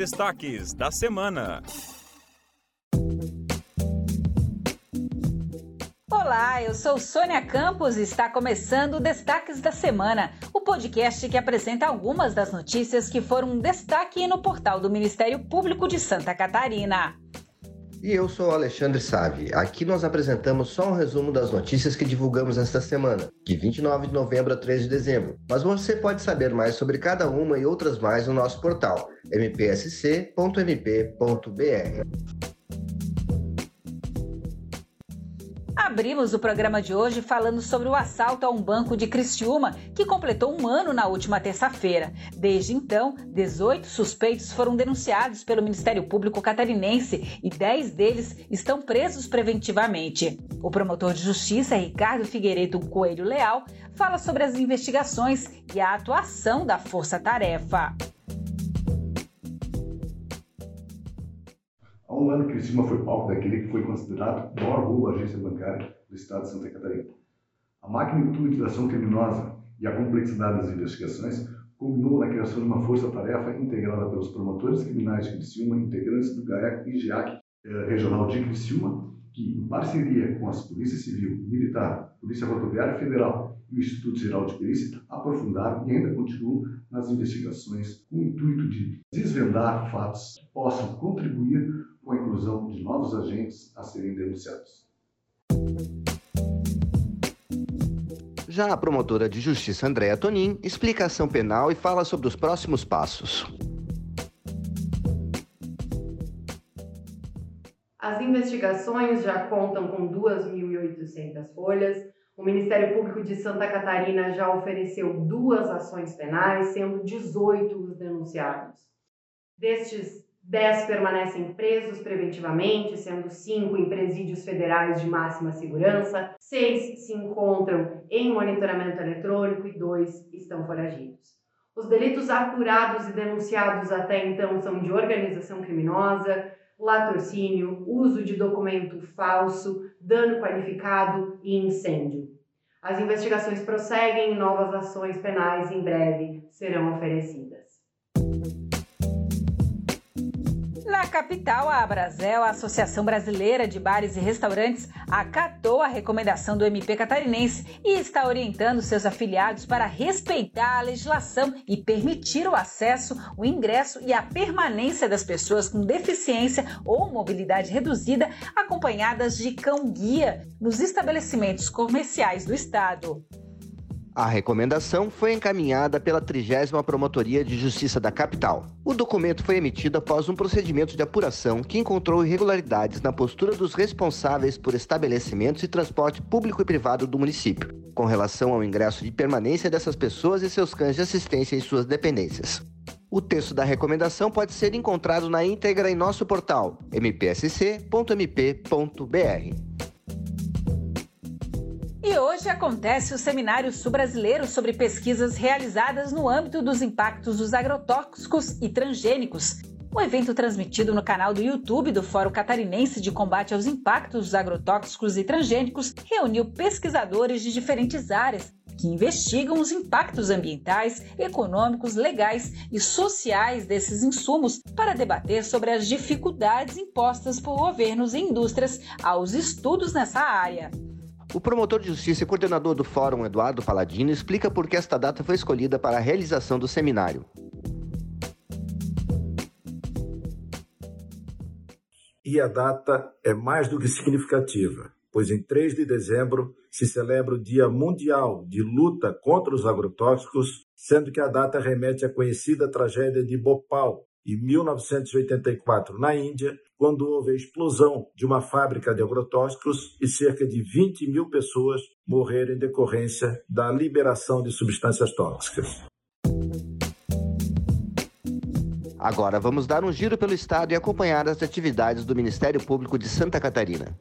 destaques da semana. Olá, eu sou Sônia Campos e está começando o Destaques da Semana, o podcast que apresenta algumas das notícias que foram um destaque no portal do Ministério Público de Santa Catarina. E eu sou Alexandre Savi. Aqui nós apresentamos só um resumo das notícias que divulgamos esta semana, de 29 de novembro a 3 de dezembro. Mas você pode saber mais sobre cada uma e outras mais no nosso portal mpsc.mp.br. Abrimos o programa de hoje falando sobre o assalto a um banco de Criciúma, que completou um ano na última terça-feira. Desde então, 18 suspeitos foram denunciados pelo Ministério Público catarinense e 10 deles estão presos preventivamente. O promotor de justiça, Ricardo Figueiredo Coelho Leal, fala sobre as investigações e a atuação da Força Tarefa. Um ano, Criciúma foi palco daquele que foi considerado o maior roubo agência bancária do estado de Santa Catarina. A magnitude da ação criminosa e a complexidade das investigações culminou na criação de uma força-tarefa integrada pelos promotores criminais de Criciúma, integrantes do GAEC e GIAC eh, regional de Criciúma, que, em parceria com as Polícia Civil, Militar, Polícia Rodoviária Federal e o Instituto Geral de Perícia, aprofundaram e ainda continuam nas investigações com o intuito de desvendar fatos que possam contribuir com a inclusão de novos agentes a serem denunciados. Já a promotora de justiça Andréa Tonin explica a ação penal e fala sobre os próximos passos. As investigações já contam com 2.800 folhas. O Ministério Público de Santa Catarina já ofereceu duas ações penais, sendo 18 os denunciados. Destes 10 permanecem presos preventivamente, sendo 5 em presídios federais de máxima segurança, 6 se encontram em monitoramento eletrônico e 2 estão foragidos. Os delitos apurados e denunciados até então são de organização criminosa, latrocínio, uso de documento falso, dano qualificado e incêndio. As investigações prosseguem e novas ações penais em breve serão oferecidas. Capital, a Abrazel, a Associação Brasileira de Bares e Restaurantes, acatou a recomendação do MP catarinense e está orientando seus afiliados para respeitar a legislação e permitir o acesso, o ingresso e a permanência das pessoas com deficiência ou mobilidade reduzida, acompanhadas de cão-guia nos estabelecimentos comerciais do estado. A recomendação foi encaminhada pela 30 Promotoria de Justiça da capital. O documento foi emitido após um procedimento de apuração que encontrou irregularidades na postura dos responsáveis por estabelecimentos e transporte público e privado do município, com relação ao ingresso de permanência dessas pessoas e seus cães de assistência em suas dependências. O texto da recomendação pode ser encontrado na íntegra em nosso portal mpsc.mp.br. E hoje acontece o Seminário Sul-Brasileiro sobre pesquisas realizadas no âmbito dos impactos dos agrotóxicos e transgênicos. O evento transmitido no canal do YouTube do Fórum Catarinense de Combate aos Impactos dos Agrotóxicos e Transgênicos reuniu pesquisadores de diferentes áreas que investigam os impactos ambientais, econômicos, legais e sociais desses insumos para debater sobre as dificuldades impostas por governos e indústrias aos estudos nessa área. O promotor de justiça e coordenador do Fórum, Eduardo Paladino, explica por que esta data foi escolhida para a realização do seminário. E a data é mais do que significativa, pois em 3 de dezembro se celebra o Dia Mundial de Luta contra os Agrotóxicos, sendo que a data remete à conhecida tragédia de Bhopal, em 1984, na Índia, quando houve a explosão de uma fábrica de agrotóxicos e cerca de 20 mil pessoas morreram em decorrência da liberação de substâncias tóxicas. Agora vamos dar um giro pelo estado e acompanhar as atividades do Ministério Público de Santa Catarina.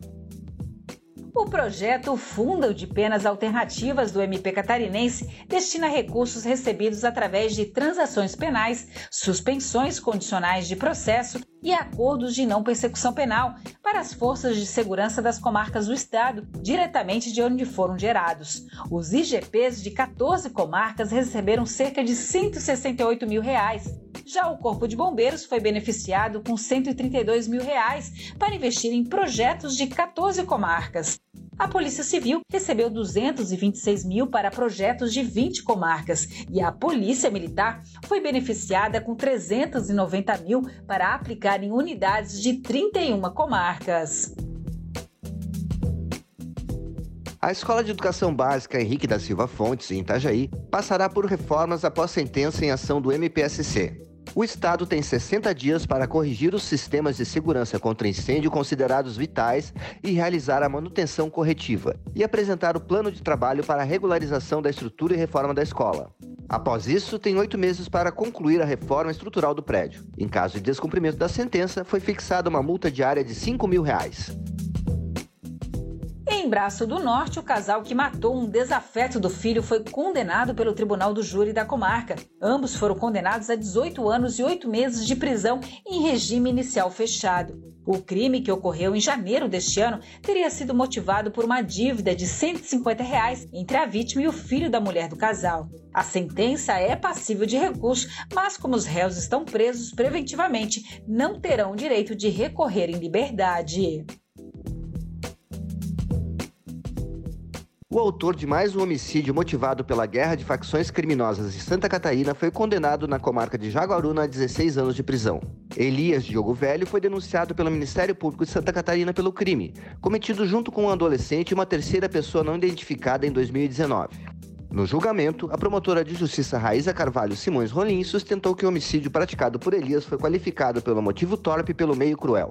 O projeto Fundo de Penas Alternativas do MP Catarinense destina recursos recebidos através de transações penais, suspensões condicionais de processo e acordos de não persecução penal para as forças de segurança das comarcas do estado, diretamente de onde foram gerados. Os IGPs de 14 comarcas receberam cerca de 168 mil reais. Já o Corpo de Bombeiros foi beneficiado com 132 mil reais para investir em projetos de 14 comarcas. A Polícia Civil recebeu 226 mil para projetos de 20 comarcas e a Polícia Militar foi beneficiada com 390 mil para aplicar em unidades de 31 comarcas. A Escola de Educação Básica Henrique da Silva Fontes, em Itajaí, passará por reformas após sentença em ação do MPSC. O Estado tem 60 dias para corrigir os sistemas de segurança contra incêndio considerados vitais e realizar a manutenção corretiva, e apresentar o plano de trabalho para a regularização da estrutura e reforma da escola. Após isso, tem oito meses para concluir a reforma estrutural do prédio. Em caso de descumprimento da sentença, foi fixada uma multa diária de 5 mil reais. Em Braço do Norte, o casal que matou um desafeto do filho foi condenado pelo Tribunal do Júri da comarca. Ambos foram condenados a 18 anos e 8 meses de prisão em regime inicial fechado. O crime, que ocorreu em janeiro deste ano, teria sido motivado por uma dívida de 150 reais entre a vítima e o filho da mulher do casal. A sentença é passível de recurso, mas como os réus estão presos preventivamente, não terão direito de recorrer em liberdade. O autor de mais um homicídio motivado pela guerra de facções criminosas em Santa Catarina foi condenado na comarca de Jaguaruna a 16 anos de prisão. Elias Diogo Velho foi denunciado pelo Ministério Público de Santa Catarina pelo crime, cometido junto com um adolescente e uma terceira pessoa não identificada em 2019. No julgamento, a promotora de justiça Raíza Carvalho Simões Rolim sustentou que o homicídio praticado por Elias foi qualificado pelo motivo torpe pelo meio cruel.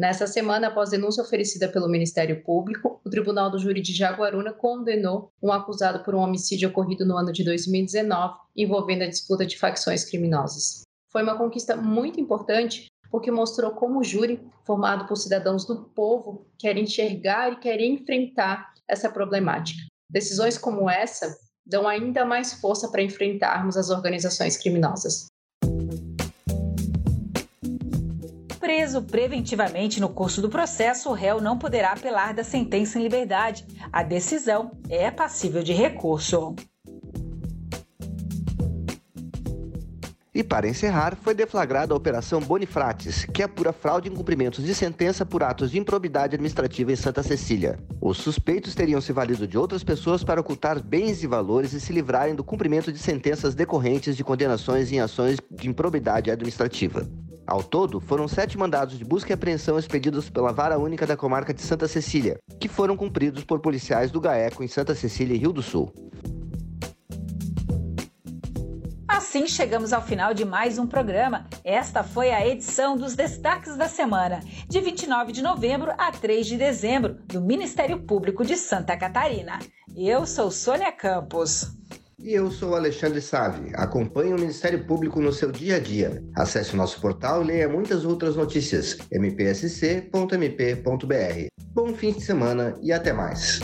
Nessa semana, após denúncia oferecida pelo Ministério Público, o Tribunal do Júri de Jaguaruna condenou um acusado por um homicídio ocorrido no ano de 2019 envolvendo a disputa de facções criminosas. Foi uma conquista muito importante porque mostrou como o júri, formado por cidadãos do povo, quer enxergar e quer enfrentar essa problemática. Decisões como essa dão ainda mais força para enfrentarmos as organizações criminosas. Preso preventivamente no curso do processo, o réu não poderá apelar da sentença em liberdade. A decisão é passível de recurso. E para encerrar, foi deflagrada a Operação Bonifrates, que apura fraude em cumprimentos de sentença por atos de improbidade administrativa em Santa Cecília. Os suspeitos teriam se valido de outras pessoas para ocultar bens e valores e se livrarem do cumprimento de sentenças decorrentes de condenações em ações de improbidade administrativa. Ao todo, foram sete mandados de busca e apreensão expedidos pela Vara Única da Comarca de Santa Cecília, que foram cumpridos por policiais do GAECO em Santa Cecília e Rio do Sul. Assim chegamos ao final de mais um programa. Esta foi a edição dos Destaques da Semana, de 29 de novembro a 3 de dezembro, do Ministério Público de Santa Catarina. Eu sou Sônia Campos. E eu sou Alexandre Save. Acompanhe o Ministério Público no seu dia a dia. Acesse o nosso portal e leia muitas outras notícias. mpsc.mp.br. Bom fim de semana e até mais.